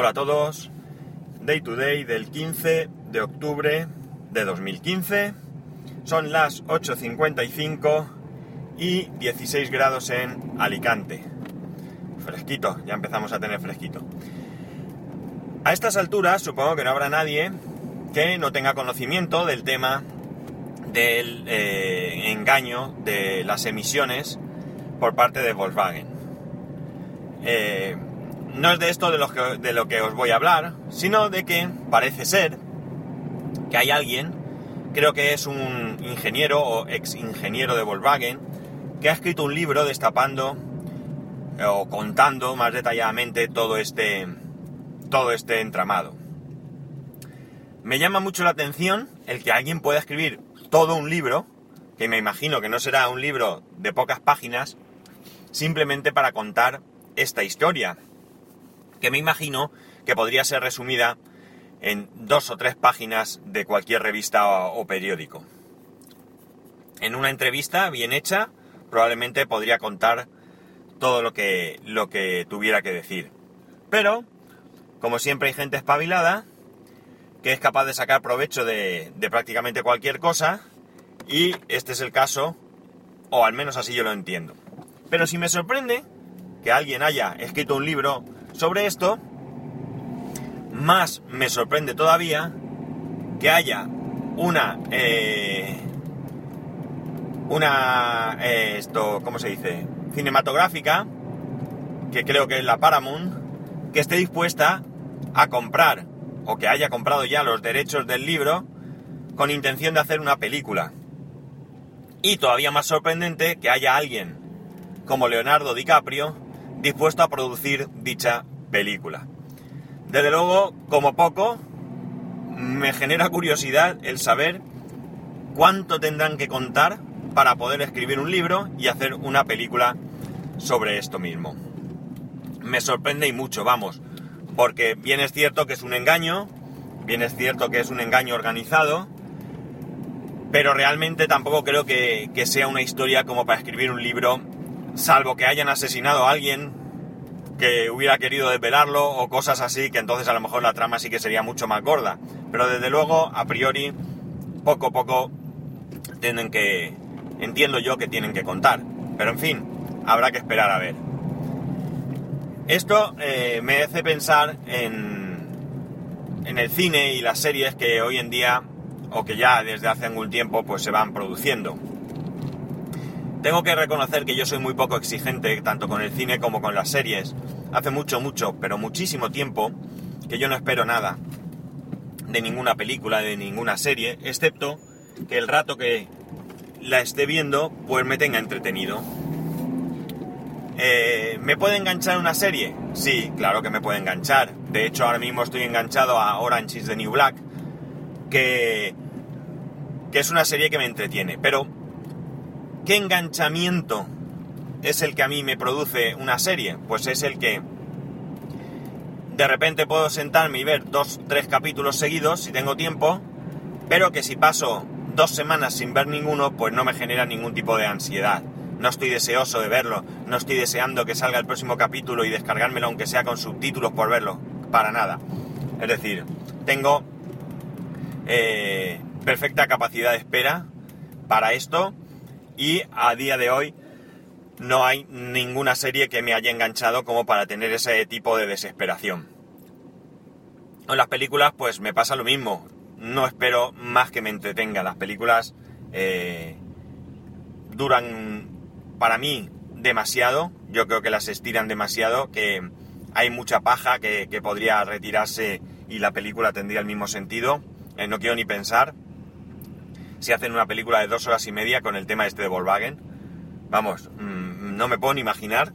Hola a todos. Day to day del 15 de octubre de 2015. Son las 8.55 y 16 grados en Alicante. Fresquito, ya empezamos a tener fresquito. A estas alturas supongo que no habrá nadie que no tenga conocimiento del tema del eh, engaño de las emisiones por parte de Volkswagen. Eh, no es de esto de lo, que, os voy a hablar, sino de que parece ser que hay alguien, creo que es un ingeniero o ex ingeniero de Volkswagen, que ha escrito un libro destapando eh, o contando más detalladamente todo este, todo este entramado. Me llama mucho la atención el que alguien pueda escribir todo un libro, que me imagino que no será un libro de pocas páginas, simplemente para contar esta historia, que me imagino que podría ser resumida en dos o tres páginas de cualquier revista o, periódico. En una entrevista bien hecha, probablemente podría contar todo lo que, lo que tuviera que decir. Pero, como siempre hay gente espabilada, que es capaz de sacar provecho de, de prácticamente cualquier cosa, y este es el caso, o al menos así yo lo entiendo. Pero si me sorprende que alguien haya escrito un libro sobre esto, más me sorprende todavía que haya una eh, una eh, esto cómo se dice cinematográfica que creo que es la Paramount que esté dispuesta a comprar o que haya comprado ya los derechos del libro con intención de hacer una película. Y todavía más sorprendente que haya alguien como Leonardo DiCaprio dispuesto a producir dicha película. Desde luego, como poco, me genera curiosidad el saber cuánto tendrán que contar para poder escribir un libro y hacer una película sobre esto mismo. Me sorprende y mucho, vamos, porque bien es cierto que es un engaño, bien es cierto que es un engaño organizado, pero realmente tampoco creo que, que sea una historia como para escribir un libro salvo que hayan asesinado a alguien que hubiera querido desvelarlo o cosas así, que entonces a lo mejor la trama sí que sería mucho más gorda. Pero desde luego, a priori, poco a poco tienen que, entiendo yo que tienen que contar. Pero en fin, habrá que esperar a ver. Esto eh, me hace pensar en, en el cine y las series que hoy en día, o que ya desde hace algún tiempo, pues se van produciendo. Tengo que reconocer que yo soy muy poco exigente, tanto con el cine como con las series. Hace mucho, mucho, pero muchísimo tiempo que yo no espero nada de ninguna película, de ninguna serie, excepto que el rato que la esté viendo, pues me tenga entretenido. Eh, ¿Me puede enganchar una serie? Sí, claro que me puede enganchar. De hecho, ahora mismo estoy enganchado a Orange is the New Black, que, que es una serie que me entretiene. Pero ¿Qué enganchamiento es el que a mí me produce una serie? Pues es el que de repente puedo sentarme y ver dos, tres capítulos seguidos si tengo tiempo, pero que si paso dos semanas sin ver ninguno, pues no me genera ningún tipo de ansiedad. No estoy deseoso de verlo, no estoy deseando que salga el próximo capítulo y descargármelo aunque sea con subtítulos por verlo, para nada. Es decir, tengo eh, perfecta capacidad de espera para esto y a día de hoy no hay ninguna serie que me haya enganchado como para tener ese tipo de desesperación. En las películas pues me pasa lo mismo, no espero más que me entretenga. Las películas eh, duran para mí demasiado, yo creo que las estiran demasiado, que hay mucha paja que, podría retirarse y la película tendría el mismo sentido. Eh, no quiero ni pensar si hacen una película de dos horas y media con el tema este de Volkswagen. Vamos, mm, no me puedo ni imaginar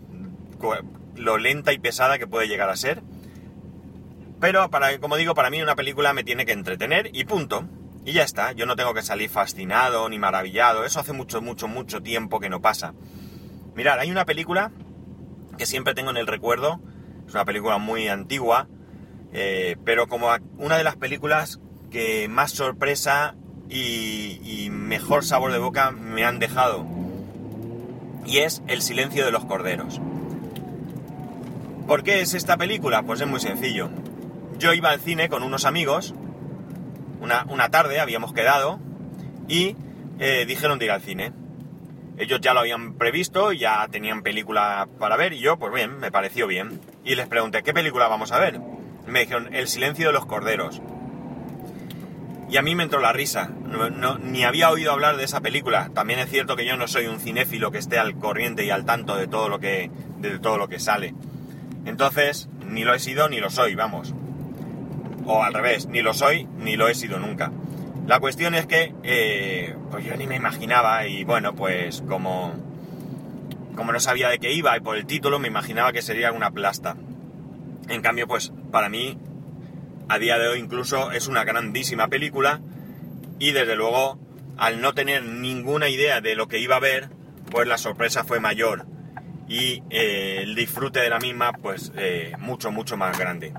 lo lenta y pesada que puede llegar a ser. Pero, para, como digo, para mí una película me tiene que entretener y punto. Y ya está, yo no tengo que salir fascinado ni maravillado. Eso hace mucho, mucho, mucho tiempo que no pasa. Mirad, hay una película que siempre tengo en el recuerdo. Es una película muy antigua. Eh, pero como una de las películas que más sorpresa y, mejor sabor de boca me han dejado. Y es El silencio de los corderos. ¿Por qué es esta película? Pues es muy sencillo. yo iba al cine con unos amigos, una, una tarde habíamos quedado, y eh, dijeron de ir al cine. Ellos ya lo habían previsto, ya tenían película para ver, y yo, pues bien, me pareció bien. Y les pregunté, ¿qué película vamos a ver? Me dijeron, El silencio de los corderos. Y a mí me entró la risa. ni había oído hablar de esa película. También es cierto que yo no soy un cinéfilo que esté al corriente y al tanto de todo lo que, de todo lo que sale. Entonces, ni lo he sido ni lo soy, vamos. O al revés, ni lo soy ni lo he sido nunca. La cuestión es que, eh, pues yo ni me imaginaba y bueno, pues como, como no sabía de qué iba y por el título me imaginaba que sería una plasta. En cambio, pues para mí, a día de hoy incluso es una grandísima película y desde luego, al no tener ninguna idea de lo que iba a ver, pues la sorpresa fue mayor y eh, el disfrute de la misma, pues eh, mucho, mucho más grande.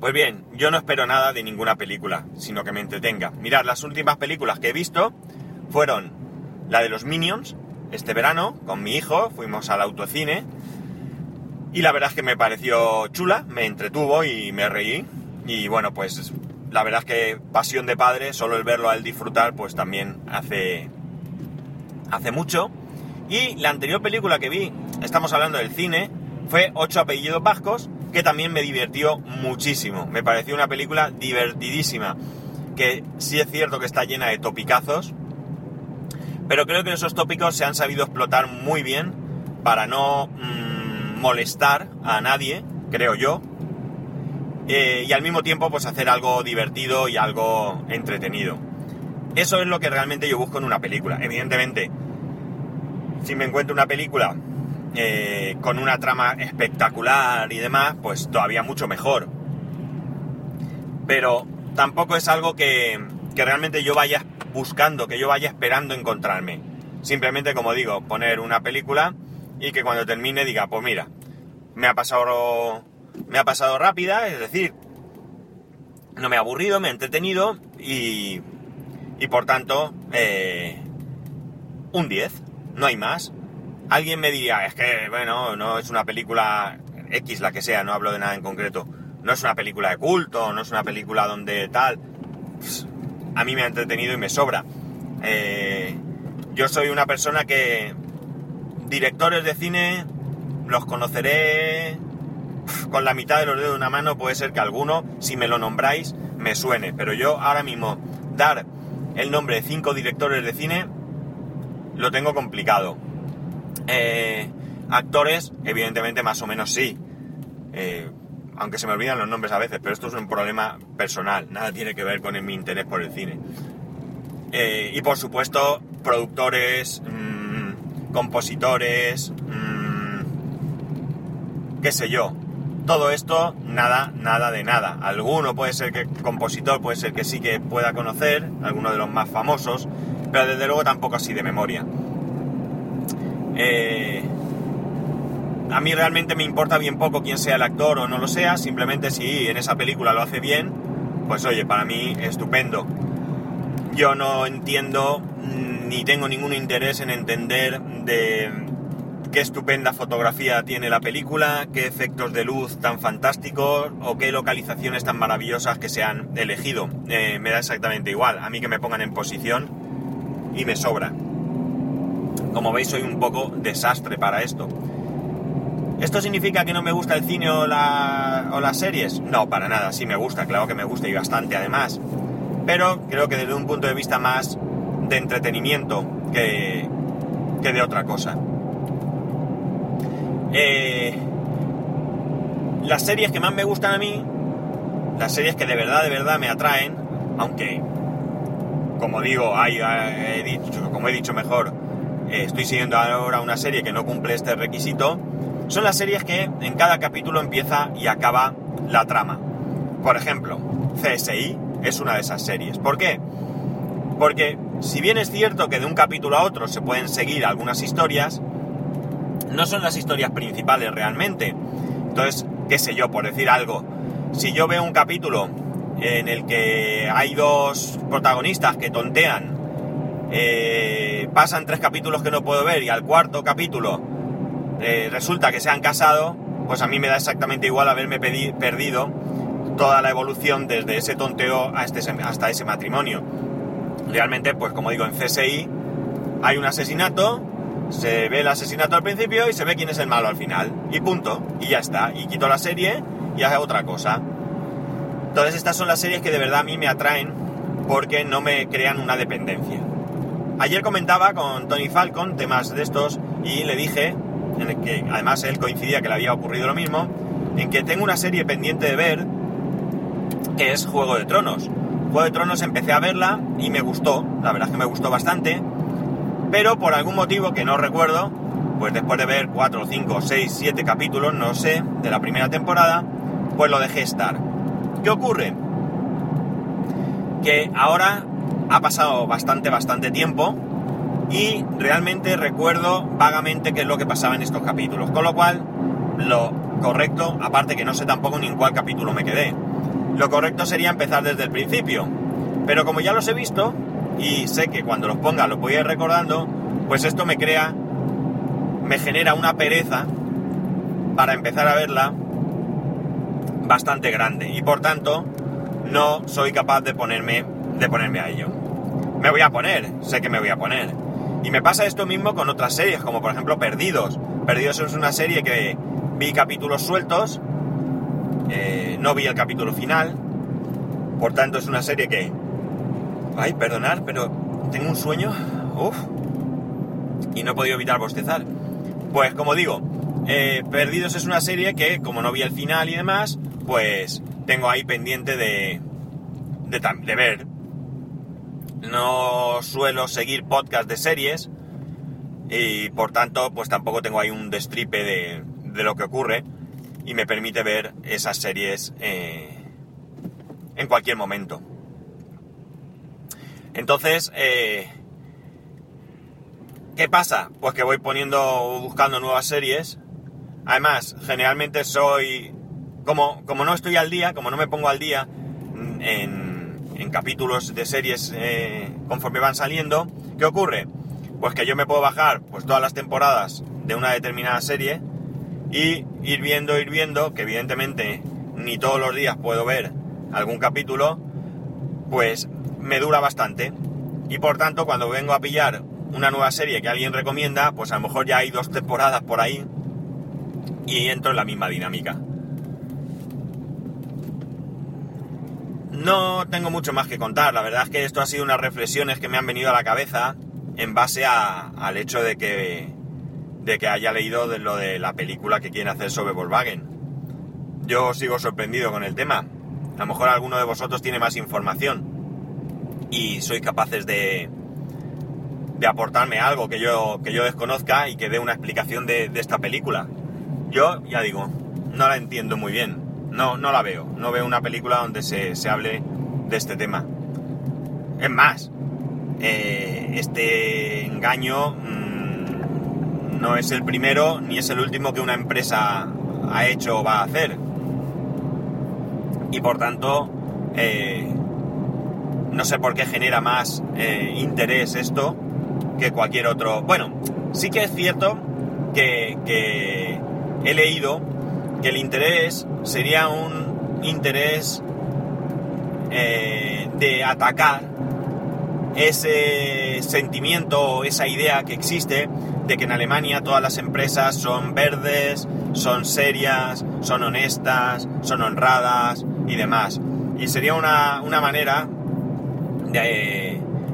Pues bien, yo no espero nada de ninguna película, sino que me entretenga. Mirad, las últimas películas que he visto fueron la de los Minions, este verano, con mi hijo, fuimos al autocine, y la verdad es que me pareció chula, me entretuvo y me reí, y bueno, pues la verdad es que pasión de padre, solo el verlo a él disfrutar, pues también hace, hace mucho. Y la anterior película que vi, estamos hablando del cine, fue Ocho apellidos vascos, que también me divirtió muchísimo. Me pareció una película divertidísima, que sí es cierto que está llena de topicazos, pero creo que esos tópicos se han sabido explotar muy bien para no mm, molestar a nadie, creo yo, eh, y al mismo tiempo pues hacer algo divertido y algo entretenido. Eso es lo que realmente yo busco en una película. Evidentemente, si me encuentro una película eh, con una trama espectacular y demás, pues todavía mucho mejor. Pero tampoco es algo que, que realmente yo vaya buscando, que yo vaya esperando encontrarme. Simplemente, como digo, poner una película y que cuando termine diga, pues mira, me ha pasado, me ha pasado rápida, es decir, no me ha aburrido, me ha entretenido y, y por tanto, eh, un 10, no hay más alguien me diría, es que, bueno, no es una película X, la que sea, no hablo de nada en concreto, no es una película de culto, no es una película donde tal, a mí me ha entretenido y me sobra. Eh, yo soy una persona que directores de cine los conoceré con la mitad de los dedos de una mano, puede ser que alguno, si me lo nombráis, me suene, pero yo ahora mismo dar el nombre de cinco directores de cine lo tengo complicado eh, actores, evidentemente más o menos sí. Eh, aunque se me olvidan los nombres a veces, pero esto es un problema personal, nada tiene que ver con mi interés por el cine. Eh, y por supuesto, productores, mm, compositores, mm, qué sé yo. Todo esto, nada, nada de nada. Alguno puede ser que compositor, puede ser que sí que pueda conocer, alguno de los más famosos, pero desde luego tampoco así de memoria. Eh, a mí realmente me importa bien poco quién sea el actor o no lo sea, simplemente si en esa película lo hace bien, pues oye, para mí estupendo. Yo no entiendo mm, ni tengo ningún interés en entender de qué estupenda fotografía tiene la película, qué efectos de luz tan fantásticos o qué localizaciones tan maravillosas que se han elegido. Eh, me da exactamente igual, a mí que me pongan en posición y me sobra. Como veis soy un poco desastre para esto. ¿Esto significa que no me gusta el cine o, las series? No, para nada, sí me gusta, claro que me gusta y bastante además. Pero creo que desde un punto de vista más de entretenimiento que, que de otra cosa. Eh, las series que más me gustan a mí, las series que de verdad, de verdad me atraen, aunque, como digo, hay, he dicho, como he dicho mejor, eh, estoy siguiendo ahora una serie que no cumple este requisito, son las series que en cada capítulo empieza y acaba la trama. Por ejemplo, CSI es una de esas series. ¿Por qué? Porque si bien es cierto que de un capítulo a otro se pueden seguir algunas historias, no son las historias principales realmente. Entonces, qué sé yo, por decir algo, si yo veo un capítulo en el que hay dos protagonistas que tontean eh, pasan tres capítulos que no puedo ver y al cuarto capítulo eh, resulta que se han casado, pues a mí me da exactamente igual haberme perdido toda la evolución desde ese tonteo hasta ese matrimonio. Realmente, pues como digo, en CSI hay un asesinato, se ve el asesinato al principio y se ve quién es el malo al final. Y punto. Y ya está. Y quito la serie y hace otra cosa. Entonces estas son las series que de verdad a mí me atraen porque no me crean una dependencia. Ayer comentaba con Tony Falcon temas de estos y le dije, en el que además él coincidía que le había ocurrido lo mismo, en que tengo una serie pendiente de ver que es Juego de Tronos. Juego de Tronos empecé a verla y me gustó, la verdad es que me gustó bastante, pero por algún motivo que no recuerdo, pues después de ver 4, 5, 6, 7 capítulos, no sé, de la primera temporada, pues lo dejé estar. ¿Qué ocurre? Que ahora ha pasado bastante, bastante tiempo y realmente recuerdo vagamente qué es lo que pasaba en estos capítulos. Con lo cual, lo correcto, aparte que no sé tampoco ni en cuál capítulo me quedé, lo correcto sería empezar desde el principio. Pero como ya los he visto, y sé que cuando los ponga los voy a ir recordando, pues esto me crea, me genera una pereza para empezar a verla bastante grande y por tanto no soy capaz de ponerme, de ponerme a ello. Me voy a poner, sé que me voy a poner. Y me pasa esto mismo con otras series, como por ejemplo Perdidos. Perdidos es una serie que vi capítulos sueltos, no vi el capítulo final, por tanto es una serie que Ay, perdonar, pero tengo un sueño. Uf. Y no he podido evitar bostezar. Pues como digo, eh, Perdidos es una serie que, como no vi el final y demás, pues tengo ahí pendiente de, de, de ver. No suelo seguir podcast de series y por tanto, pues tampoco tengo ahí un destripe de, de lo que ocurre y me permite ver esas series eh, en cualquier momento. Entonces, eh, ¿qué pasa? Pues que voy poniendo, buscando nuevas series. Además, generalmente soy, como, como no estoy al día, como no me pongo al día en, capítulos de series eh, conforme van saliendo, ¿qué ocurre? Pues que yo me puedo bajar pues todas las temporadas de una determinada serie y ir viendo, ir viendo, que evidentemente ni todos los días puedo ver algún capítulo, pues me dura bastante. Y por tanto, cuando vengo a pillar una nueva serie que alguien recomienda, pues a lo mejor ya hay dos temporadas por ahí y entro en la misma dinámica. No tengo mucho más que contar, la verdad es que esto ha sido unas reflexiones que me han venido a la cabeza en base al hecho de que, de que haya leído de lo de la película que quieren hacer sobre Volkswagen. Yo sigo sorprendido con el tema. A lo mejor alguno de vosotros tiene más información y sois capaces de, de aportarme algo que yo, que yo desconozca y que dé una explicación de, esta película. Yo, ya digo, no la entiendo muy bien. No, no la veo. No veo una película donde se, hable de este tema. Es más, eh, este engaño mm, no es el primero ni es el último que una empresa ha hecho o va a hacer. Y por tanto, eh, no sé por qué genera más eh, interés esto que cualquier otro. Bueno, sí que es cierto que, he leído que el interés sería un interés eh, de atacar ese sentimiento, esa idea que existe de que en Alemania todas las empresas son verdes, son serias, son honestas, son honradas y demás. Y sería una, una manera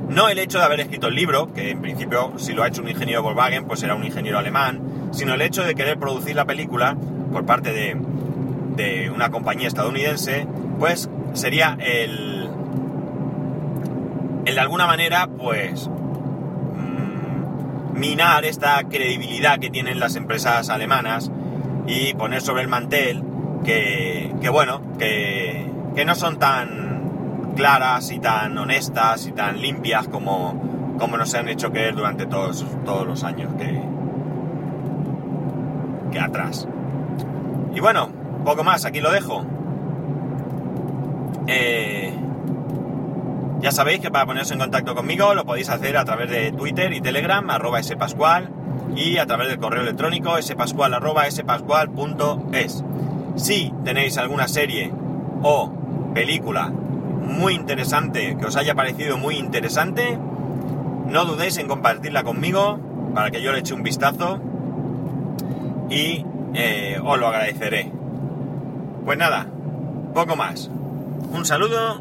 no el hecho de haber escrito el libro, que en principio si lo ha hecho un ingeniero Volkswagen, pues será un ingeniero alemán, sino el hecho de querer producir la película por parte de, de una compañía estadounidense, pues sería el, el de alguna manera, pues mm, minar esta credibilidad que tienen las empresas alemanas y poner sobre el mantel que, que bueno, que, que no son tan claras y tan honestas y tan limpias como, como nos han hecho creer durante todos, todos los años que, que atrás. Y bueno, poco más, aquí lo dejo. Eh, ya sabéis que para poneros en contacto conmigo lo podéis hacer a través de Twitter y Telegram, arroba spascual, y a través del correo electrónico spascual arroba spascual.es. Si tenéis alguna serie o película muy interesante, que os haya parecido muy interesante, no dudéis en compartirla conmigo para que yo le eche un vistazo y eh, os lo agradeceré. Pues nada, poco más. Un saludo